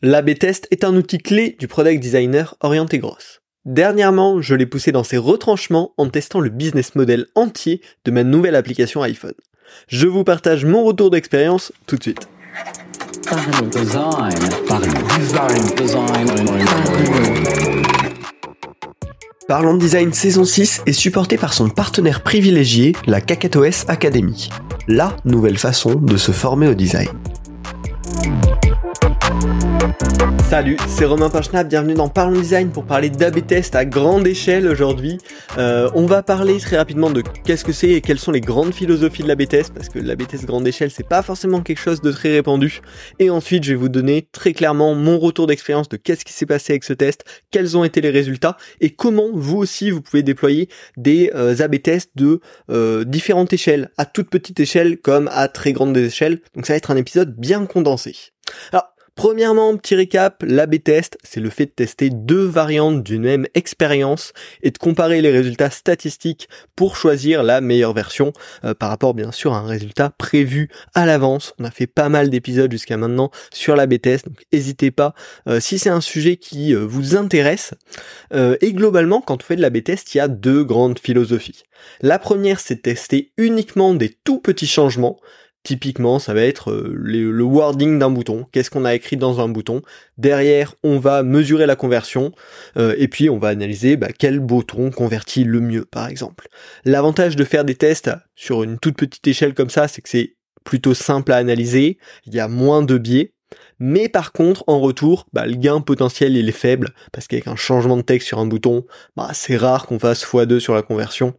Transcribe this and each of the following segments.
L'AB test est un outil clé du product designer orienté grosse. Dernièrement, je l'ai poussé dans ses retranchements en testant le business model entier de ma nouvelle application iPhone. Je vous partage mon retour d'expérience tout de suite. Parlons Design saison 6 est supporté par son partenaire privilégié, la KakatoS Academy, la nouvelle façon de se former au design. Salut, c'est Romain Pachnap, bienvenue dans Parlons Design pour parler d'AB test à grande échelle aujourd'hui. Euh, on va parler très rapidement de qu'est-ce que c'est et quelles sont les grandes philosophies de l'AB test parce que l'AB test grande échelle c'est pas forcément quelque chose de très répandu. Et ensuite je vais vous donner très clairement mon retour d'expérience de qu'est-ce qui s'est passé avec ce test, quels ont été les résultats et comment vous aussi vous pouvez déployer des euh, AB tests de euh, différentes échelles, à toute petite échelle comme à très grande échelle. Donc ça va être un épisode bien condensé. Alors Premièrement, petit récap, l'AB test, c'est le fait de tester deux variantes d'une même expérience et de comparer les résultats statistiques pour choisir la meilleure version euh, par rapport bien sûr à un résultat prévu à l'avance. On a fait pas mal d'épisodes jusqu'à maintenant sur l'AB test, donc n'hésitez pas euh, si c'est un sujet qui euh, vous intéresse. et globalement, quand on fait de l'AB test, il y a deux grandes philosophies. La première, c'est tester uniquement des tout petits changements Typiquement, ça va être euh, le wording d'un bouton. Qu'est-ce qu'on a écrit dans un bouton? Derrière, on va mesurer la conversion euh, et puis on va analyser bah, quel bouton convertit le mieux, par exemple. L'avantage de faire des tests sur une toute petite échelle comme ça, c'est que c'est plutôt simple à analyser. Il y a moins de biais. Mais par contre, en retour, bah, le gain potentiel il est faible, parce qu'avec un changement de texte sur un bouton, bah, c'est rare qu'on fasse x2 sur la conversion.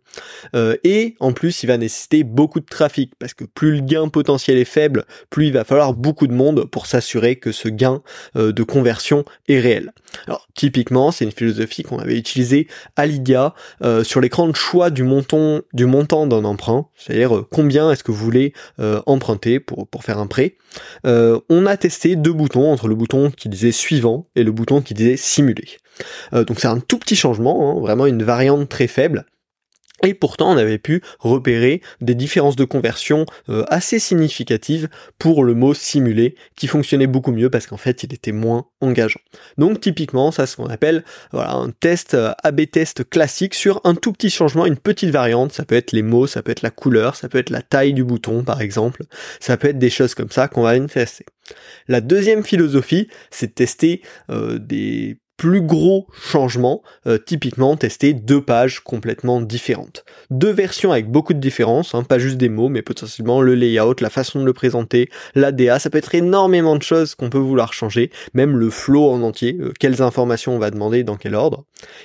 Euh, et en plus, il va nécessiter beaucoup de trafic, parce que plus le gain potentiel est faible, plus il va falloir beaucoup de monde pour s'assurer que ce gain euh, de conversion est réel. Alors typiquement, c'est une philosophie qu'on avait utilisée à Lydia euh, sur l'écran de choix du montant du montant d'un emprunt, c'est-à-dire combien est-ce que vous voulez emprunter pour, pour faire un prêt. on a testé deux bouton entre le bouton qui disait suivant et le bouton qui disait simuler. Euh, donc c'est un tout petit changement, hein, vraiment une variante très faible. Et pourtant, on avait pu repérer des différences de conversion euh, assez significatives pour le mot simulé, qui fonctionnait beaucoup mieux parce qu'en fait, il était moins engageant. Donc, typiquement, ça, c'est ce qu'on appelle un test euh, AB test classique sur un tout petit changement, une petite variante. Ça peut être les mots, ça peut être la couleur, ça peut être la taille du bouton, par exemple. Ça peut être des choses comme ça qu'on va tester. La deuxième philosophie, c'est de tester euh, des plus gros changements, euh, typiquement tester deux pages complètement différentes. Deux versions avec beaucoup de différences, hein, pas juste des mots, mais potentiellement le layout, la façon de le présenter, l'ADA, ça peut être énormément de choses qu'on peut vouloir changer, même le flow en entier, euh, quelles informations on va demander, dans quel ordre.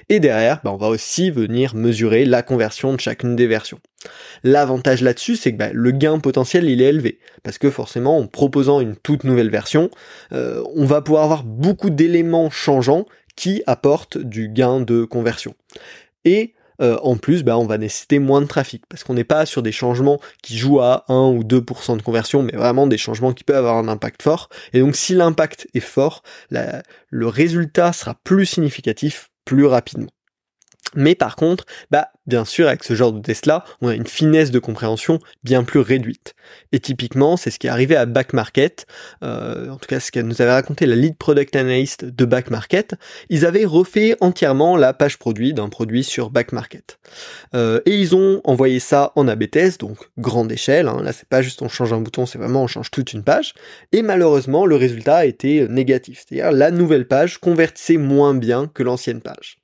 Et derrière, bah, on va aussi venir mesurer la conversion de chacune des versions. L'avantage là-dessus, c'est que bah, le gain potentiel il est élevé, parce que forcément, en proposant une toute nouvelle version, euh, on va pouvoir avoir beaucoup d'éléments changeants qui apporte du gain de conversion. Et euh, en plus, bah, on va nécessiter moins de trafic, parce qu'on n'est pas sur des changements qui jouent à 1 ou 2% de conversion, mais vraiment des changements qui peuvent avoir un impact fort. Et donc si l'impact est fort, le résultat sera plus significatif plus rapidement. Mais par contre, bah, bien sûr, avec ce genre de test-là, on a une finesse de compréhension bien plus réduite. Et typiquement, c'est ce qui est arrivé à Back Market, euh, en tout cas ce qu'elle nous avait raconté la lead product analyst de Back Market, ils avaient refait entièrement la page produit d'un produit sur Back Market. Euh, et ils ont envoyé ça en AB test, donc grande échelle, hein. là c'est pas juste on change un bouton, c'est vraiment on change toute une page, et malheureusement le résultat a été négatif, c'est-à-dire la nouvelle page convertissait moins bien que l'ancienne page.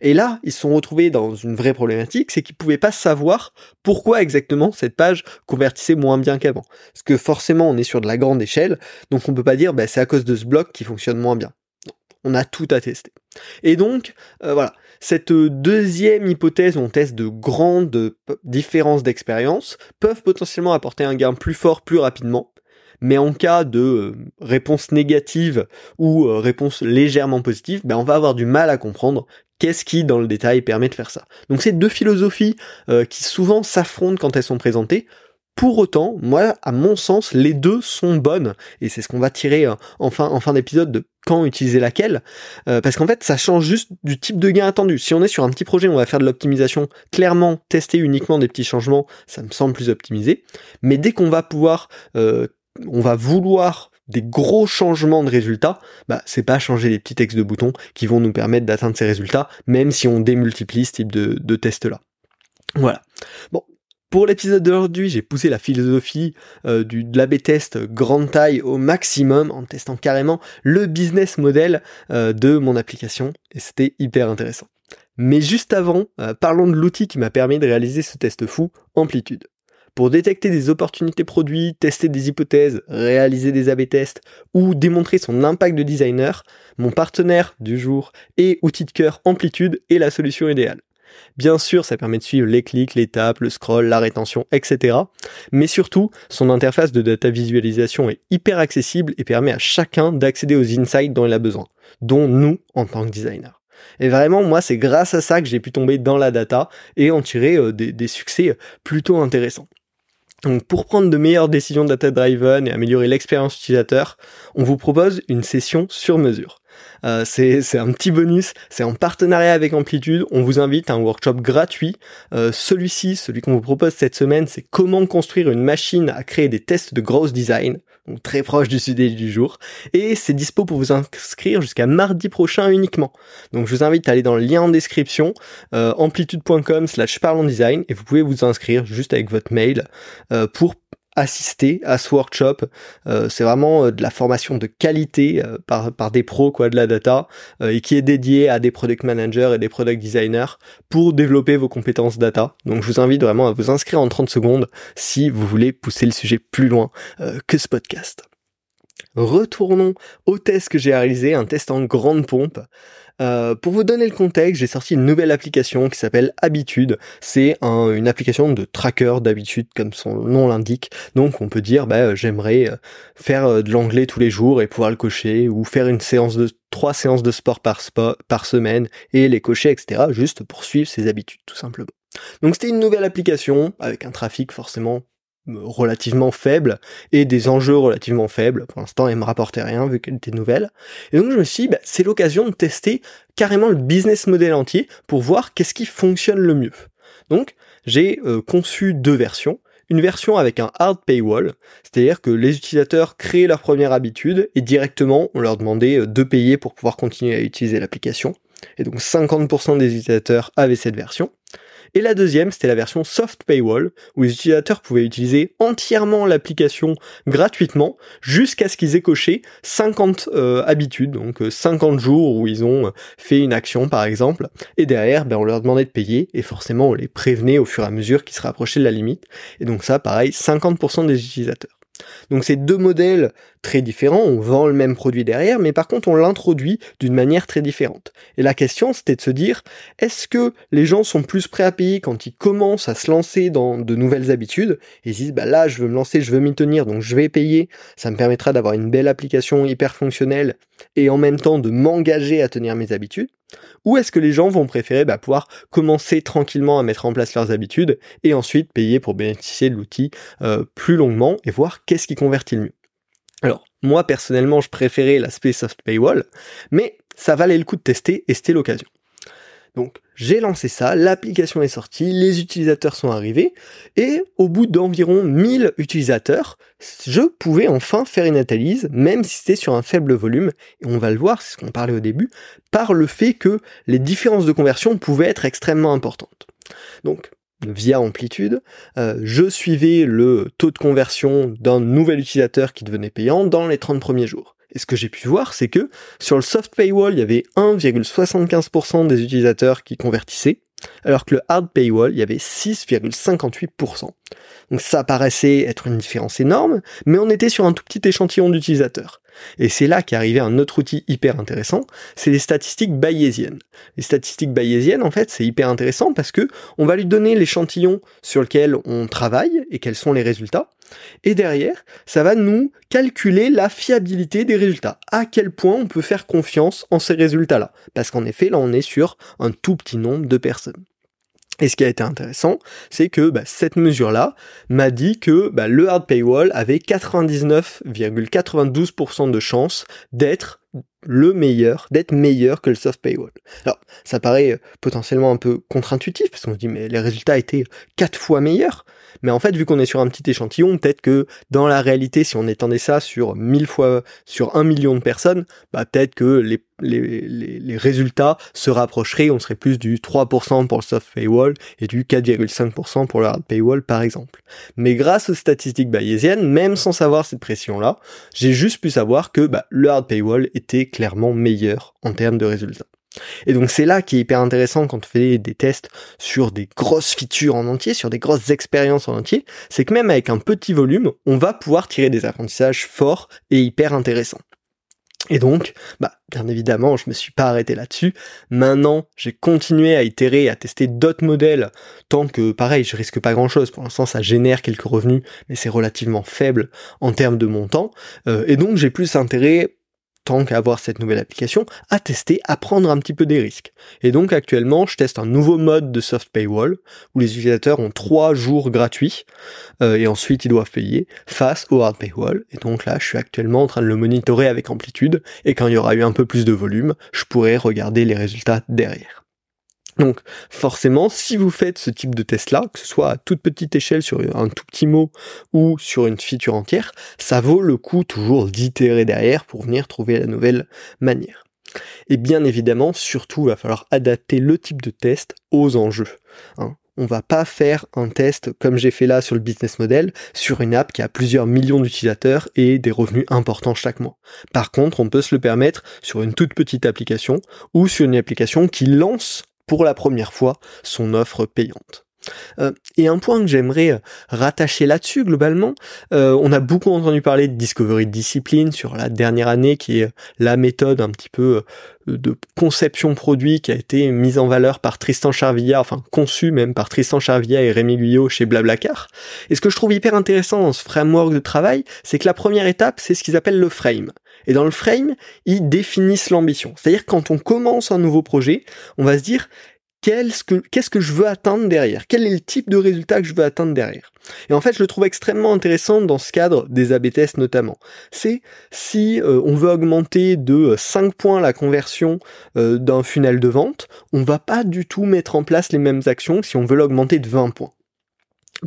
Et là, ils sont dans une vraie problématique, c'est qu'ils pouvaient pas savoir pourquoi exactement cette page convertissait moins bien qu'avant. Parce que forcément, on est sur de la grande échelle, donc on peut pas dire bah, c'est à cause de ce bloc qui fonctionne moins bien. on a tout à tester. Et donc, euh, voilà, cette deuxième hypothèse où on teste de grandes différences d'expérience peuvent potentiellement apporter un gain plus fort plus rapidement, mais en cas de euh, réponse négative ou euh, réponse légèrement positive, ben on va avoir du mal à comprendre qu'est-ce qui dans le détail permet de faire ça. Donc c'est deux philosophies euh, qui souvent s'affrontent quand elles sont présentées. Pour autant, moi, à mon sens, les deux sont bonnes, et c'est ce qu'on va tirer en fin, en fin d'épisode de quand utiliser laquelle, parce qu'en fait, ça change juste du type de gain attendu. Si on est sur un petit projet, on va faire de l'optimisation, clairement, tester uniquement des petits changements, ça me semble plus optimisé, mais dès qu'on va pouvoir on va vouloir des gros changements de résultats, bah c'est pas changer les petits textes de boutons qui vont nous permettre d'atteindre ces résultats, même si on démultiplie ce type de, de test là. Voilà. Bon, pour l'épisode d'aujourd'hui, j'ai poussé la philosophie euh, du, de l'AB test grande taille au maximum en testant carrément le business model euh, de mon application et c'était hyper intéressant. Mais juste avant, euh, parlons de l'outil qui m'a permis de réaliser ce test fou, Amplitude. Pour détecter des opportunités produits, tester des hypothèses, réaliser des AB tests ou démontrer son impact de designer, mon partenaire du jour et outil de cœur Amplitude est la solution idéale. Bien sûr, ça permet de suivre les clics, les tapes, le scroll, la rétention, etc. Mais surtout, son interface de data visualisation est hyper accessible et permet à chacun d'accéder aux insights dont il a besoin, dont nous en tant que designer. Et vraiment, moi, c'est grâce à ça que j'ai pu tomber dans la data et en tirer euh, des, des succès plutôt intéressants. Pour prendre de meilleures décisions data-driven et améliorer l'expérience utilisateur, on vous propose une session sur mesure. Euh, c'est un petit bonus, c'est en partenariat avec Amplitude, on vous invite à un workshop gratuit. Euh, celui-ci, celui qu'on vous propose cette semaine, c'est comment construire une machine à créer des tests de gross design, très proche du sujet du jour, et c'est dispo pour vous inscrire jusqu'à mardi prochain uniquement. Donc je vous invite à aller dans le lien en description, euh, amplitude.com slash design, et vous pouvez vous inscrire juste avec votre mail pour assister à ce workshop. Euh, c'est vraiment euh, de la formation de qualité euh, par, des pros quoi de la data et qui est dédié à des product managers et des product designers pour développer vos compétences data. Donc je vous invite vraiment à vous inscrire en 30 secondes si vous voulez pousser le sujet plus loin que ce podcast. Retournons au test que j'ai réalisé, un test en grande pompe. Euh, pour vous donner le contexte, j'ai sorti une nouvelle application qui s'appelle Habitude. C'est une application de tracker d'habitude, comme son nom l'indique. Donc on peut dire, bah, j'aimerais euh, faire euh, de l'anglais tous les jours et pouvoir le cocher, ou faire une séance de trois séances de sport par, par semaine et les cocher, etc. Juste pour suivre ses habitudes, tout simplement. Donc c'était une nouvelle application avec un trafic forcément relativement faible et des enjeux relativement faibles. Pour l'instant, elle me rapportait rien vu qu'elle était nouvelle. Et donc je me suis dit, bah, c'est l'occasion de tester carrément le business model entier pour voir qu'est-ce qui fonctionne le mieux. Donc j'ai euh, conçu deux versions. Une version avec un hard paywall, c'est-à-dire que les utilisateurs créaient leur première habitude et directement on leur demandait euh, de payer pour pouvoir continuer à utiliser l'application. Et donc 50% des utilisateurs avaient cette version. Et la deuxième, c'était la version Soft Paywall, où les utilisateurs pouvaient utiliser entièrement l'application gratuitement jusqu'à ce qu'ils aient coché 50 euh, habitudes, donc 50 euh, jours où ils ont euh, fait une action par exemple. Et derrière, ben, on leur demandait de payer et forcément on les prévenait au fur et à mesure qu'ils se rapprochaient de la limite. Et donc ça, pareil, 50% des utilisateurs. Donc c'est deux modèles très différents, on vend le même produit derrière, mais par contre on l'introduit d'une manière très différente. Et la question c'était de se dire, est-ce que les gens sont plus prêts à payer quand ils commencent à se lancer dans de nouvelles habitudes, et ils disent, bah là je veux me lancer, je veux m'y tenir, donc je vais payer, ça me permettra d'avoir une belle application hyper fonctionnelle, et en même temps de m'engager à tenir mes habitudes, ou est-ce que les gens vont préférer bah, pouvoir commencer tranquillement à mettre en place leurs habitudes et ensuite payer pour bénéficier de l'outil euh, plus longuement et voir qu'est-ce qui convertit le mieux? Alors, moi personnellement, je préférais l'aspect soft paywall, mais ça valait le coup de tester et c'était l'occasion. Donc j'ai lancé ça, l'application est sortie, les utilisateurs sont arrivés, et au bout d'environ 1000 utilisateurs, je pouvais enfin faire une analyse, même si c'était sur un faible volume, et on va le voir, c'est ce qu'on parlait au début, par le fait que les différences de conversion pouvaient être extrêmement importantes. Donc via Amplitude, euh, je suivais le taux de conversion d'un nouvel utilisateur qui devenait payant dans les 30 premiers jours. Et ce que j'ai pu voir, c'est que sur le soft paywall, il y avait 1,75% des utilisateurs qui convertissaient, alors que le hard paywall, il y avait 6,58%. Donc ça paraissait être une différence énorme, mais on était sur un tout petit échantillon d'utilisateurs. Et c'est là qu'est arrivé un autre outil hyper intéressant, c'est les statistiques bayésiennes. Les statistiques bayésiennes, en fait, c'est hyper intéressant parce que on va lui donner l'échantillon sur lequel on travaille et quels sont les résultats. Et derrière, ça va nous calculer la fiabilité des résultats. À quel point on peut faire confiance en ces résultats-là. Parce qu'en effet, là, on est sur un tout petit nombre de personnes. Et ce qui a été intéressant, c'est que bah, cette mesure-là m'a dit que bah, le hard paywall avait 99,92% de chance d'être le meilleur, d'être meilleur que le soft paywall. Alors, ça paraît potentiellement un peu contre-intuitif, parce qu'on se dit, mais les résultats étaient quatre fois meilleurs. Mais en fait, vu qu'on est sur un petit échantillon, peut-être que dans la réalité, si on étendait ça sur 1000 fois, sur un million de personnes, bah peut-être que les, résultats se rapprocheraient, on serait plus du 3% pour le soft paywall et du 4,5% pour le hard paywall par exemple. Mais grâce aux statistiques bayésiennes, même sans savoir cette pression-là, j'ai juste pu savoir que bah, le hard paywall était clairement meilleur en termes de résultats. Et donc c'est là qui est hyper intéressant quand on fait des tests sur des grosses features en entier, sur des grosses expériences en entier, c'est que même avec un petit volume, on va pouvoir tirer des apprentissages forts et hyper intéressants. Et donc, bah, bien évidemment, je me suis pas arrêté là-dessus. Maintenant, j'ai continué à itérer, à tester d'autres modèles, tant que, pareil, je risque pas grand-chose. Pour l'instant, ça génère quelques revenus, mais c'est relativement faible en termes de montant. Euh, et donc, j'ai plus intérêt tant qu'à avoir cette nouvelle application, à tester, à prendre un petit peu des risques. Et donc actuellement, je teste un nouveau mode de soft paywall, où les utilisateurs ont trois jours gratuits, euh, et ensuite ils doivent payer, face au hard paywall. Et donc là, je suis actuellement en train de le monitorer avec amplitude, et quand il y aura eu un peu plus de volume, je pourrai regarder les résultats derrière. Donc forcément, si vous faites ce type de test-là, que ce soit à toute petite échelle sur un tout petit mot ou sur une feature entière, ça vaut le coup toujours d'itérer derrière pour venir trouver la nouvelle manière. Et bien évidemment, surtout, il va falloir adapter le type de test aux enjeux. Hein. On va pas faire un test comme j'ai fait là sur le business model sur une app qui a plusieurs millions d'utilisateurs et des revenus importants chaque mois. Par contre, on peut se le permettre sur une toute petite application ou sur une application qui lance pour la première fois son offre payante. Euh, et un point que j'aimerais euh, rattacher là-dessus globalement, euh, on a beaucoup entendu parler de Discovery Discipline sur la dernière année qui est la méthode un petit peu de conception produit qui a été mise en valeur par Tristan Charvilla, enfin conçue même par Tristan Charvilla et Rémi Guyot chez Blablacar. Et ce que je trouve hyper intéressant dans ce framework de travail, c'est que la première étape, c'est ce qu'ils appellent le frame. Et dans le frame, ils définissent l'ambition. C'est-à-dire quand on commence un nouveau projet, on va se dire qu'est-ce que, qu'est-ce que je veux atteindre derrière? Quel est le type de résultat que je veux atteindre derrière? Et en fait, je le trouve extrêmement intéressant dans ce cadre des AB tests notamment. C'est si euh, on veut augmenter de 5 points la conversion euh, d'un funnel de vente, on va pas du tout mettre en place les mêmes actions que si on veut l'augmenter de 20 points.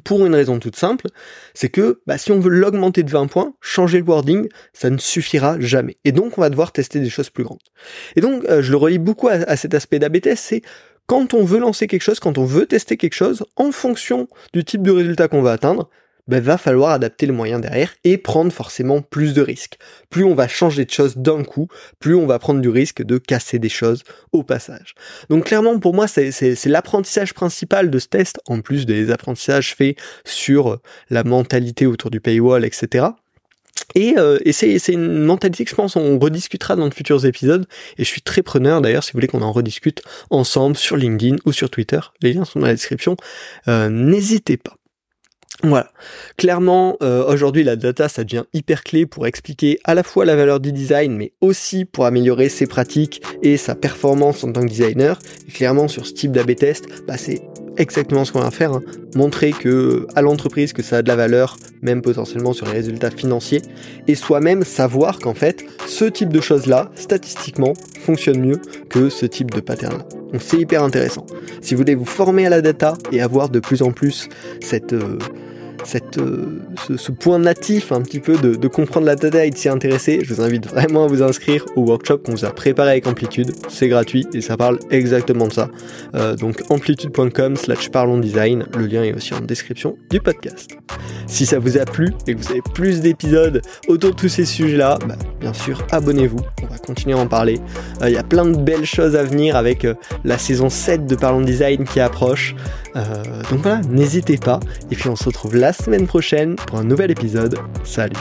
Pour une raison toute simple, c'est que bah, si on veut l'augmenter de 20 points, changer le wording, ça ne suffira jamais. Et donc on va devoir tester des choses plus grandes. Et donc euh, je le relis beaucoup à, cet aspect d'AB test, c'est quand on veut lancer quelque chose, quand on veut tester quelque chose, en fonction du type de résultat qu'on va atteindre, ben, va falloir adapter les moyens derrière et prendre forcément plus de risques. Plus on va changer de choses d'un coup, plus on va prendre du risque de casser des choses au passage. Donc clairement pour moi c'est l'apprentissage principal de ce test, en plus des apprentissages faits sur la mentalité autour du paywall, etc. Et, euh, et c'est, une mentalité que je pense on rediscutera dans de futurs épisodes. Et je suis très preneur d'ailleurs si vous voulez qu'on en rediscute ensemble sur LinkedIn ou sur Twitter. Les liens sont dans la description. Euh, n'hésitez pas. Voilà. Clairement, euh, aujourd'hui, la data, ça devient hyper clé pour expliquer à la fois la valeur du design, mais aussi pour améliorer ses pratiques et sa performance en tant que designer. Clairement, sur ce type d'AB test, bah, c'est exactement ce qu'on va faire. Hein. Montrer que à l'entreprise que ça a de la valeur, même potentiellement sur les résultats financiers, et soi-même savoir qu'en fait, ce type de choses-là, statistiquement, fonctionne mieux que ce type de pattern. C'est hyper intéressant. Si vous voulez vous former à la data et avoir de plus en plus euh, euh, ce, point natif un petit peu de, comprendre la data et de s'y intéresser, je vous invite vraiment à vous inscrire au workshop qu'on vous a préparé avec Amplitude. C'est gratuit et ça parle exactement de ça. Euh, donc amplitude.com slash parlons design, le lien est aussi en description du podcast. Si ça vous a plu et que vous avez plus d'épisodes autour de tous ces sujets-là, bah, bien sûr, abonnez-vous, on va continuer à en parler. Euh, il y a plein de belles choses à venir avec la saison 7 de Parlons Design qui approche. donc voilà, n'hésitez pas. Et puis on se retrouve la semaine prochaine pour un nouvel épisode. Salut.